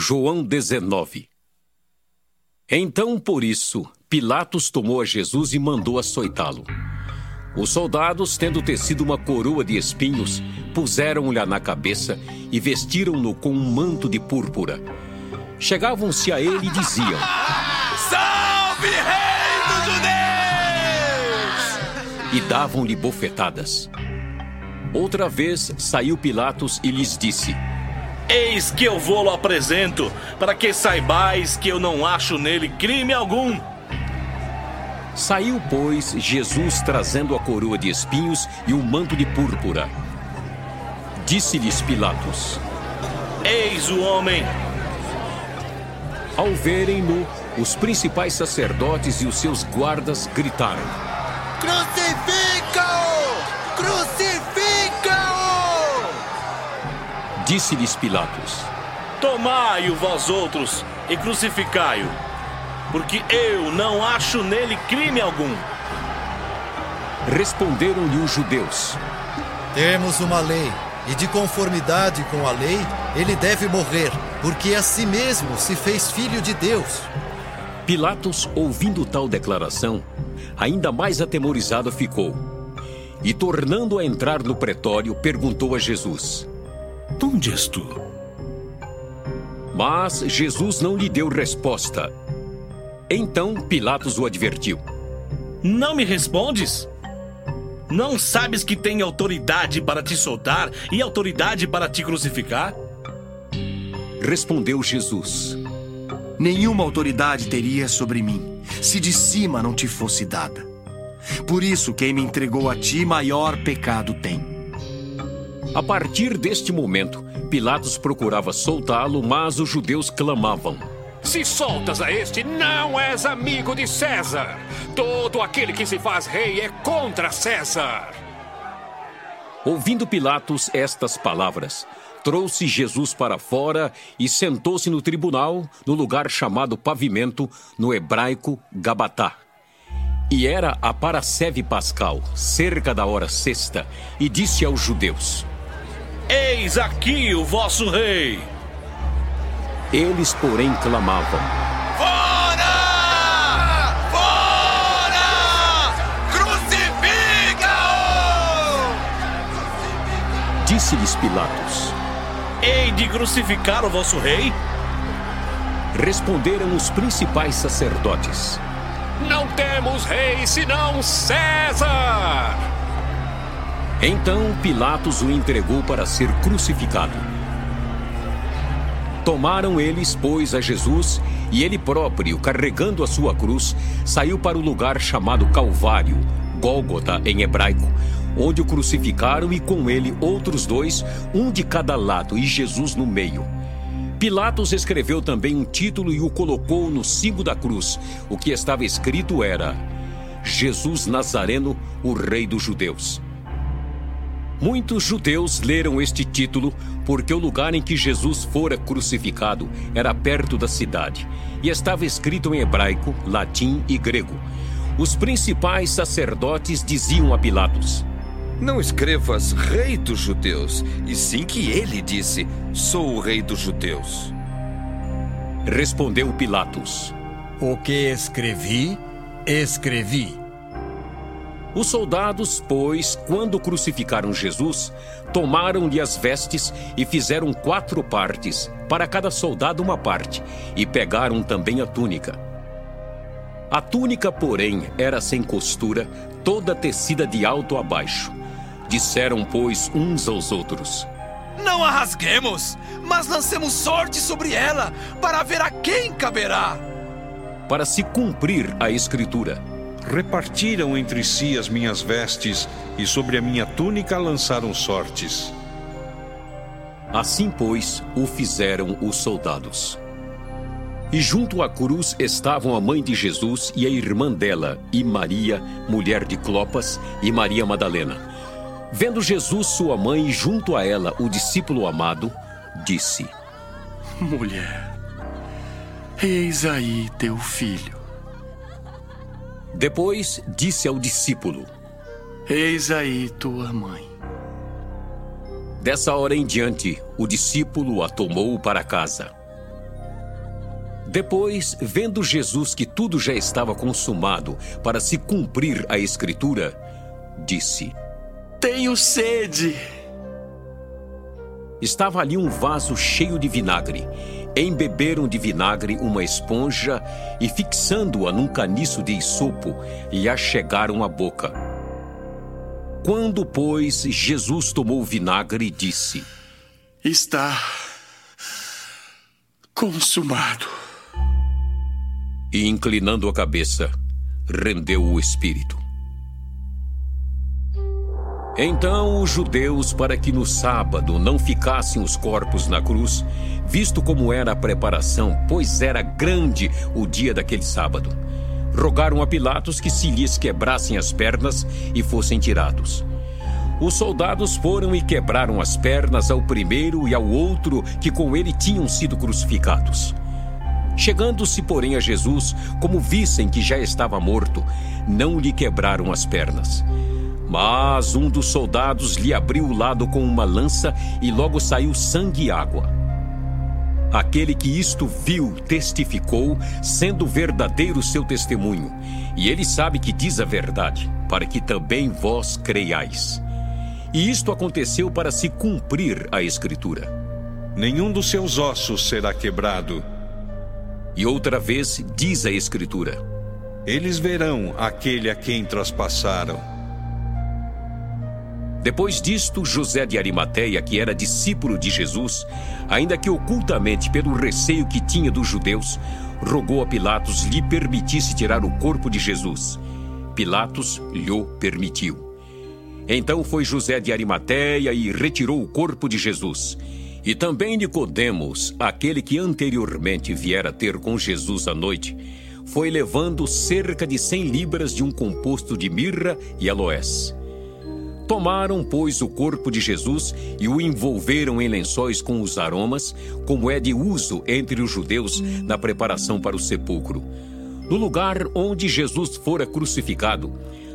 João 19 Então, por isso, Pilatos tomou a Jesus e mandou açoitá-lo. Os soldados, tendo tecido uma coroa de espinhos, puseram-lhe na cabeça e vestiram-no com um manto de púrpura. Chegavam-se a ele e diziam: Salve, Rei dos Judeus! E davam-lhe bofetadas. Outra vez saiu Pilatos e lhes disse: Eis que eu vou-lo apresento, para que saibais que eu não acho nele crime algum. Saiu, pois, Jesus trazendo a coroa de espinhos e o manto de púrpura. Disse-lhes Pilatos: Eis o homem. Ao verem-no, os principais sacerdotes e os seus guardas gritaram: Crucifica-o! Crucifica-o! Disse-lhes Pilatos: Tomai-o vós outros e crucificai-o, porque eu não acho nele crime algum. Responderam-lhe os judeus: Temos uma lei, e de conformidade com a lei, ele deve morrer, porque a si mesmo se fez filho de Deus. Pilatos, ouvindo tal declaração, ainda mais atemorizado ficou. E tornando a entrar no pretório, perguntou a Jesus: Onde és tu? Mas Jesus não lhe deu resposta. Então Pilatos o advertiu: Não me respondes? Não sabes que tenho autoridade para te soltar e autoridade para te crucificar? Respondeu Jesus: Nenhuma autoridade teria sobre mim, se de cima não te fosse dada. Por isso, quem me entregou a ti, maior pecado tem. A partir deste momento, Pilatos procurava soltá-lo, mas os judeus clamavam: Se soltas a este, não és amigo de César. Todo aquele que se faz rei é contra César. Ouvindo Pilatos estas palavras, trouxe Jesus para fora e sentou-se no tribunal, no lugar chamado Pavimento, no hebraico Gabatá. E era a Paraceve Pascal, cerca da hora sexta, e disse aos judeus: Eis aqui o vosso rei. Eles, porém, clamavam: Fora! Fora! Crucifica-o! Disse-lhes Pilatos: Hei de crucificar o vosso rei? Responderam os principais sacerdotes: Não temos rei senão César! Então Pilatos o entregou para ser crucificado. Tomaram eles, pois, a Jesus, e ele próprio, carregando a sua cruz, saiu para o lugar chamado Calvário, Gólgota em hebraico, onde o crucificaram e com ele outros dois, um de cada lado e Jesus no meio. Pilatos escreveu também um título e o colocou no cimo da cruz. O que estava escrito era: Jesus Nazareno, o Rei dos Judeus. Muitos judeus leram este título porque o lugar em que Jesus fora crucificado era perto da cidade e estava escrito em hebraico, latim e grego. Os principais sacerdotes diziam a Pilatos: Não escrevas Rei dos Judeus, e sim que ele disse: Sou o Rei dos Judeus. Respondeu Pilatos: O que escrevi, escrevi. Os soldados, pois, quando crucificaram Jesus, tomaram-lhe as vestes e fizeram quatro partes, para cada soldado uma parte, e pegaram também a túnica. A túnica, porém, era sem costura, toda tecida de alto a baixo. Disseram, pois, uns aos outros: Não a rasguemos, mas lancemos sorte sobre ela, para ver a quem caberá. Para se cumprir a Escritura. Repartiram entre si as minhas vestes e sobre a minha túnica lançaram sortes. Assim, pois, o fizeram os soldados. E junto à cruz estavam a mãe de Jesus e a irmã dela, e Maria, mulher de Clopas, e Maria Madalena. Vendo Jesus, sua mãe, e junto a ela o discípulo amado, disse: Mulher, eis aí teu filho. Depois disse ao discípulo: Eis aí tua mãe. Dessa hora em diante, o discípulo a tomou para casa. Depois, vendo Jesus que tudo já estava consumado para se cumprir a Escritura, disse: Tenho sede. Estava ali um vaso cheio de vinagre. Embeberam de vinagre uma esponja e, fixando-a num caniço de isopo, lhe a chegaram à boca. Quando, pois, Jesus tomou o vinagre, disse: Está consumado e, inclinando a cabeça, rendeu o espírito. Então os judeus, para que no sábado não ficassem os corpos na cruz, visto como era a preparação, pois era grande o dia daquele sábado, rogaram a Pilatos que se lhes quebrassem as pernas e fossem tirados. Os soldados foram e quebraram as pernas ao primeiro e ao outro que com ele tinham sido crucificados. Chegando-se, porém, a Jesus, como vissem que já estava morto, não lhe quebraram as pernas. Mas um dos soldados lhe abriu o lado com uma lança e logo saiu sangue e água. Aquele que isto viu testificou, sendo verdadeiro seu testemunho, e ele sabe que diz a verdade, para que também vós creiais. E isto aconteceu para se cumprir a Escritura. Nenhum dos seus ossos será quebrado. E outra vez diz a Escritura: Eles verão aquele a quem traspassaram. Depois disto, José de Arimateia, que era discípulo de Jesus, ainda que ocultamente pelo receio que tinha dos judeus, rogou a Pilatos lhe permitisse tirar o corpo de Jesus. Pilatos lhe permitiu. Então foi José de Arimateia e retirou o corpo de Jesus. E também Nicodemos, aquele que anteriormente viera ter com Jesus à noite, foi levando cerca de cem libras de um composto de mirra e aloés. Tomaram, pois, o corpo de Jesus e o envolveram em lençóis com os aromas, como é de uso entre os judeus na preparação para o sepulcro. No lugar onde Jesus fora crucificado,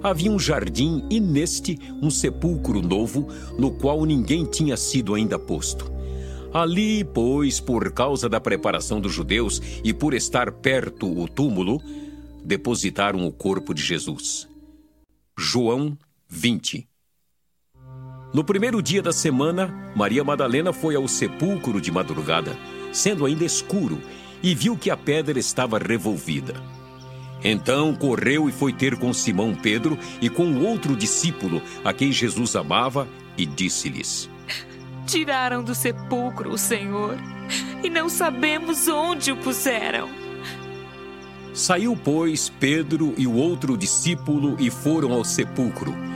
havia um jardim e neste um sepulcro novo, no qual ninguém tinha sido ainda posto. Ali, pois, por causa da preparação dos judeus e por estar perto o túmulo, depositaram o corpo de Jesus. João 20 No primeiro dia da semana, Maria Madalena foi ao sepulcro de madrugada, sendo ainda escuro, e viu que a pedra estava revolvida. Então correu e foi ter com Simão Pedro e com outro discípulo, a quem Jesus amava, e disse-lhes: Tiraram do sepulcro o Senhor e não sabemos onde o puseram. Saiu, pois, Pedro e o outro discípulo e foram ao sepulcro.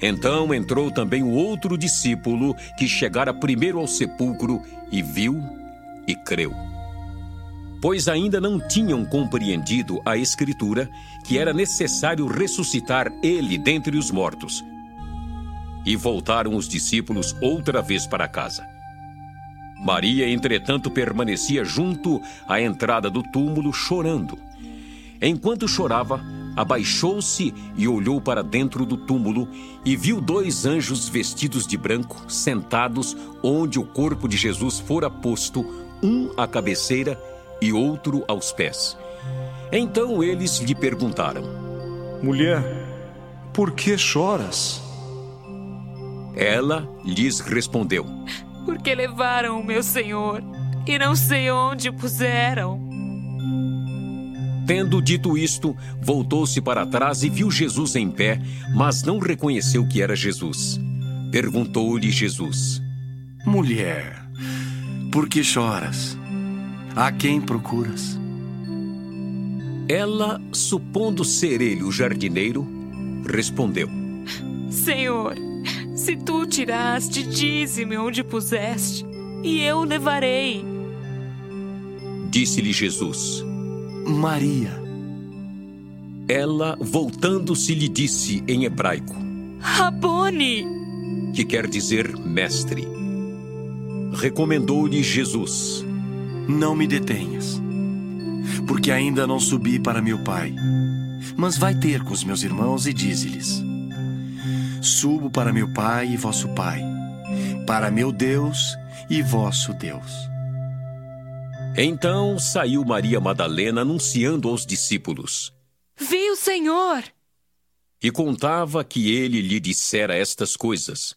Então entrou também o outro discípulo que chegara primeiro ao sepulcro e viu e creu. Pois ainda não tinham compreendido a Escritura que era necessário ressuscitar ele dentre os mortos. E voltaram os discípulos outra vez para casa. Maria, entretanto, permanecia junto à entrada do túmulo, chorando. Enquanto chorava, abaixou-se e olhou para dentro do túmulo e viu dois anjos vestidos de branco sentados onde o corpo de Jesus fora posto, um à cabeceira e outro aos pés. Então eles lhe perguntaram: Mulher, por que choras? Ela lhes respondeu: Porque levaram o meu Senhor e não sei onde o puseram. Tendo dito isto, voltou-se para trás e viu Jesus em pé, mas não reconheceu que era Jesus. Perguntou-lhe Jesus: Mulher, por que choras? A quem procuras? Ela, supondo ser ele o jardineiro, respondeu: Senhor, se tu tiraste, dize-me onde puseste, e eu levarei. Disse-lhe Jesus: Maria. Ela, voltando-se, lhe disse em hebraico: Rabone, que quer dizer mestre. Recomendou-lhe Jesus: Não me detenhas, porque ainda não subi para meu Pai. Mas vai ter com os meus irmãos e dize-lhes: Subo para meu Pai e vosso Pai, para meu Deus e vosso Deus. Então saiu Maria Madalena anunciando aos discípulos: Vi o Senhor! E contava que ele lhe dissera estas coisas.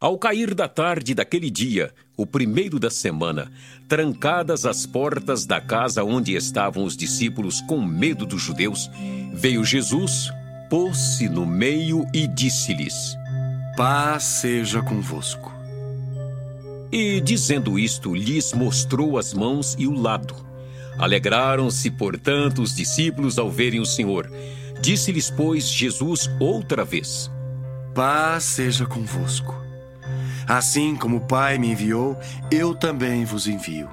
Ao cair da tarde daquele dia, o primeiro da semana, trancadas as portas da casa onde estavam os discípulos com medo dos judeus, veio Jesus, pôs-se no meio e disse-lhes: Paz seja convosco. E, dizendo isto, lhes mostrou as mãos e o lado. Alegraram-se, portanto, os discípulos ao verem o Senhor. Disse-lhes, pois, Jesus outra vez: Paz seja convosco. Assim como o Pai me enviou, eu também vos envio.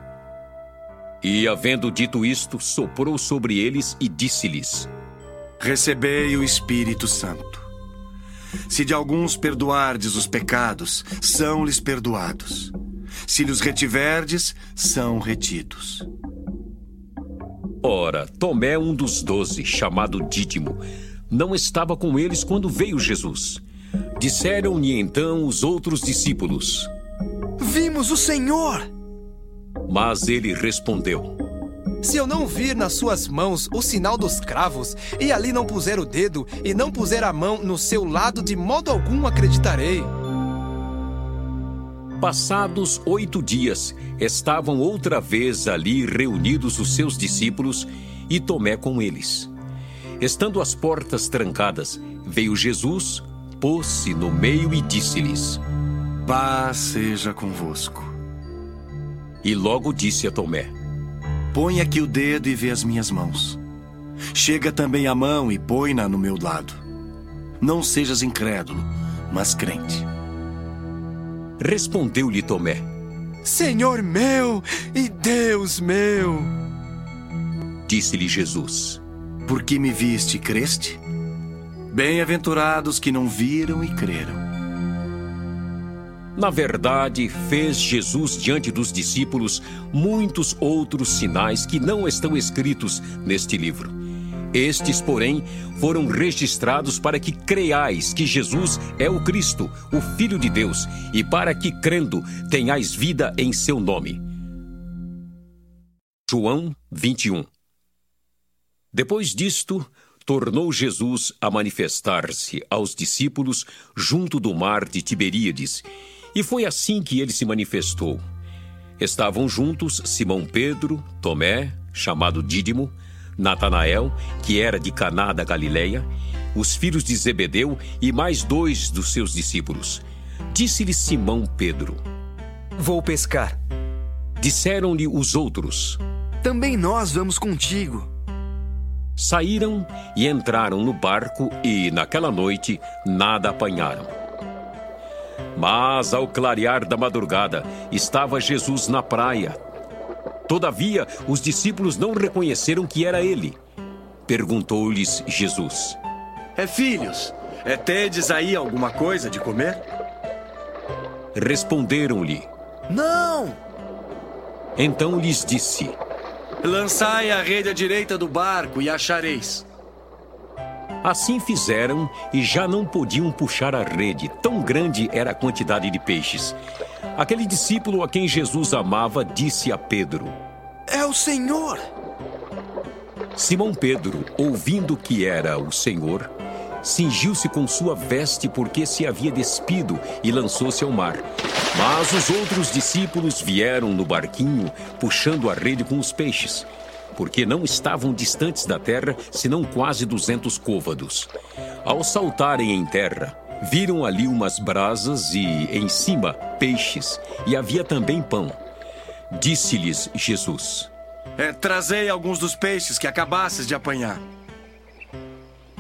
E, havendo dito isto, soprou sobre eles e disse-lhes: Recebei o Espírito Santo. Se de alguns perdoardes os pecados, são-lhes perdoados. Se lhes retiverdes, são retidos. Ora, Tomé, um dos doze, chamado Dídimo, não estava com eles quando veio Jesus. Disseram-lhe então os outros discípulos: Vimos o Senhor! Mas ele respondeu: Se eu não vir nas suas mãos o sinal dos cravos, e ali não puser o dedo, e não puser a mão no seu lado, de modo algum acreditarei. Passados oito dias, estavam outra vez ali reunidos os seus discípulos e Tomé com eles. Estando as portas trancadas, veio Jesus, pôs-se no meio e disse-lhes: Paz seja convosco. E logo disse a Tomé: Põe aqui o dedo e vê as minhas mãos. Chega também a mão e põe-na no meu lado. Não sejas incrédulo, mas crente. Respondeu-lhe Tomé: Senhor meu e Deus meu. Disse-lhe Jesus: Porque me viste e creste? Bem-aventurados que não viram e creram. Na verdade, fez Jesus diante dos discípulos muitos outros sinais que não estão escritos neste livro. Estes, porém, foram registrados para que creiais que Jesus é o Cristo, o Filho de Deus, e para que, crendo, tenhais vida em seu nome. João 21 Depois disto, tornou Jesus a manifestar-se aos discípulos junto do mar de Tiberíades, e foi assim que ele se manifestou. Estavam juntos Simão Pedro, Tomé, chamado Dídimo, Natanael, que era de Caná da Galileia, os filhos de Zebedeu e mais dois dos seus discípulos. Disse-lhe Simão Pedro: Vou pescar. Disseram-lhe os outros: Também nós vamos contigo. Saíram e entraram no barco e, naquela noite, nada apanharam. Mas, ao clarear da madrugada, estava Jesus na praia, Todavia, os discípulos não reconheceram que era ele. Perguntou-lhes Jesus: É filhos, é tedes aí alguma coisa de comer? Responderam-lhe: Não! Então lhes disse: Lançai a rede à direita do barco e achareis. Assim fizeram e já não podiam puxar a rede, tão grande era a quantidade de peixes. Aquele discípulo a quem Jesus amava disse a Pedro: É o Senhor! Simão Pedro, ouvindo que era o Senhor, cingiu-se com sua veste porque se havia despido e lançou-se ao mar. Mas os outros discípulos vieram no barquinho, puxando a rede com os peixes, porque não estavam distantes da terra, senão quase duzentos côvados. Ao saltarem em terra, viram ali umas brasas e, em cima, peixes, e havia também pão. Disse-lhes Jesus: é, Trazei alguns dos peixes que acabasses de apanhar.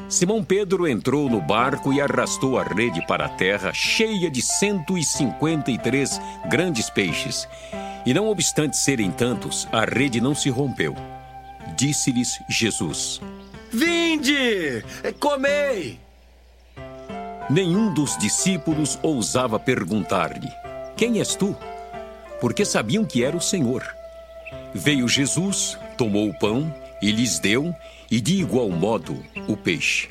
Simão Pedro entrou no barco e arrastou a rede para a terra, cheia de 153 grandes peixes. E não obstante serem tantos, a rede não se rompeu. Disse-lhes Jesus: Vinde, comei. Nenhum dos discípulos ousava perguntar-lhe: Quem és tu? Porque sabiam que era o Senhor. Veio Jesus, tomou o pão e lhes deu, e de igual modo o peixe.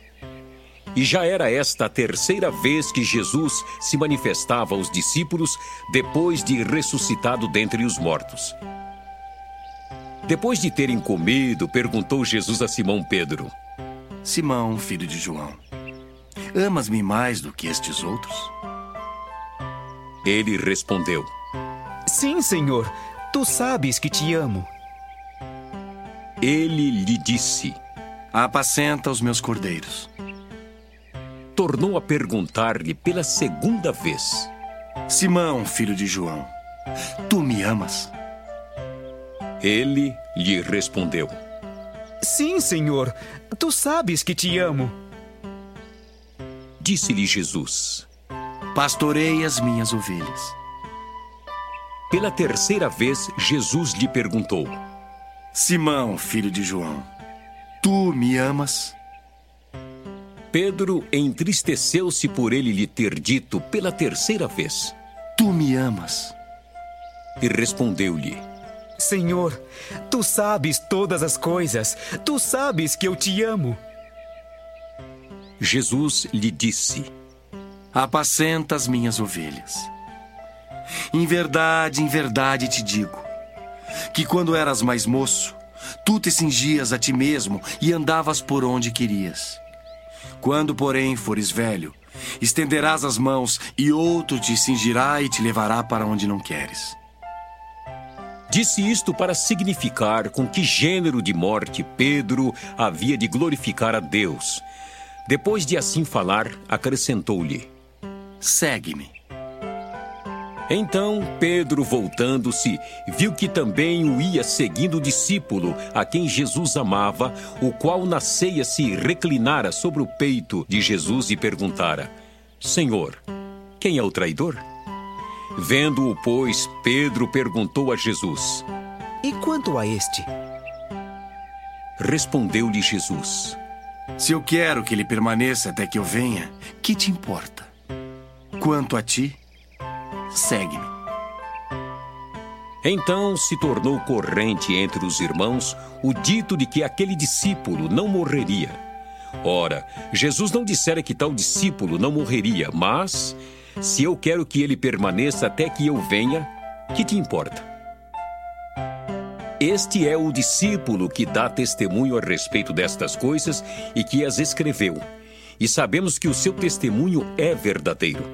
E já era esta a terceira vez que Jesus se manifestava aos discípulos depois de ressuscitado dentre os mortos. Depois de terem comido, perguntou Jesus a Simão Pedro: Simão, filho de João, amas-me mais do que estes outros? Ele respondeu: Sim, Senhor, tu sabes que te amo. Ele lhe disse: Apacenta os meus cordeiros. Tornou a perguntar-lhe pela segunda vez: Simão, filho de João, tu me amas? Ele lhe respondeu: Sim, Senhor, tu sabes que te amo. Disse-lhe Jesus: Pastorei as minhas ovelhas. Pela terceira vez, Jesus lhe perguntou: Simão, filho de João, tu me amas? Pedro entristeceu-se por ele lhe ter dito pela terceira vez: Tu me amas? E respondeu-lhe: Senhor, tu sabes todas as coisas, tu sabes que eu te amo. Jesus lhe disse: Apacenta as minhas ovelhas. Em verdade, em verdade te digo, que quando eras mais moço, tu te cingias a ti mesmo e andavas por onde querias. Quando, porém, fores velho, estenderás as mãos e outro te cingirá e te levará para onde não queres. Disse isto para significar com que gênero de morte Pedro havia de glorificar a Deus. Depois de assim falar, acrescentou-lhe: Segue-me. Então Pedro, voltando-se, viu que também o ia seguindo o discípulo, a quem Jesus amava, o qual na ceia se reclinara sobre o peito de Jesus e perguntara: Senhor, quem é o traidor? Vendo-o, pois, Pedro perguntou a Jesus: E quanto a este? Respondeu-lhe Jesus: Se eu quero que ele permaneça até que eu venha, que te importa? Quanto a ti, segue-me. Então se tornou corrente entre os irmãos o dito de que aquele discípulo não morreria. Ora, Jesus não dissera que tal discípulo não morreria, mas se eu quero que ele permaneça até que eu venha, que te importa? Este é o discípulo que dá testemunho a respeito destas coisas e que as escreveu. E sabemos que o seu testemunho é verdadeiro.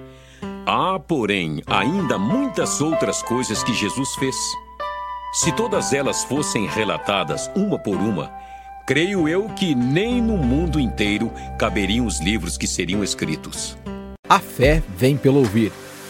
Há, porém, ainda muitas outras coisas que Jesus fez. Se todas elas fossem relatadas uma por uma, creio eu que nem no mundo inteiro caberiam os livros que seriam escritos. A fé vem pelo ouvir.